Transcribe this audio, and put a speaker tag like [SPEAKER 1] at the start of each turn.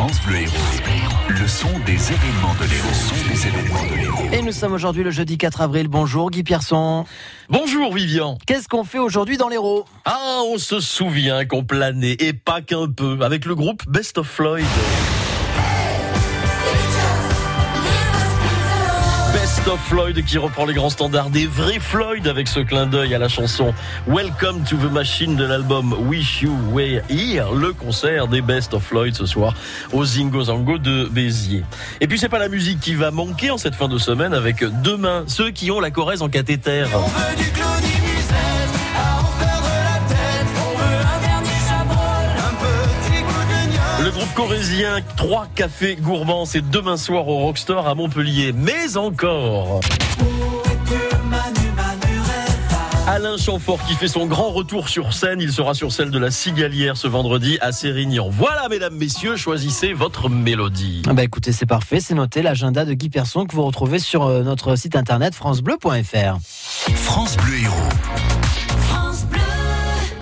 [SPEAKER 1] France Bleu Héros. Le son des événements de l'Héros. Le son des événements de l'Héros.
[SPEAKER 2] Et nous sommes aujourd'hui le jeudi 4 avril. Bonjour Guy Pierson.
[SPEAKER 3] Bonjour Vivian.
[SPEAKER 2] Qu'est-ce qu'on fait aujourd'hui dans l'Hérault
[SPEAKER 3] Ah, on se souvient qu'on planait, et pas qu'un peu, avec le groupe Best of Floyd. Floyd qui reprend les grands standards des vrais Floyd avec ce clin d'œil à la chanson Welcome to the Machine de l'album Wish You Were Here, le concert des Best of Floyd ce soir au Zingo Zango de Béziers. Et puis c'est pas la musique qui va manquer en cette fin de semaine avec demain ceux qui ont la Corrèze en cathéter. Le groupe corésien 3 cafés gourmands, c'est demain soir au Rockstore à Montpellier. Mais encore. Alain Chamfort qui fait son grand retour sur scène. Il sera sur celle de la Cigalière ce vendredi à Sérignan. Voilà, mesdames, messieurs, choisissez votre mélodie.
[SPEAKER 2] Ah Bah écoutez, c'est parfait, c'est noté l'agenda de Guy Pierson que vous retrouvez sur euh, notre site internet francebleu.fr.
[SPEAKER 1] France Bleu Héros.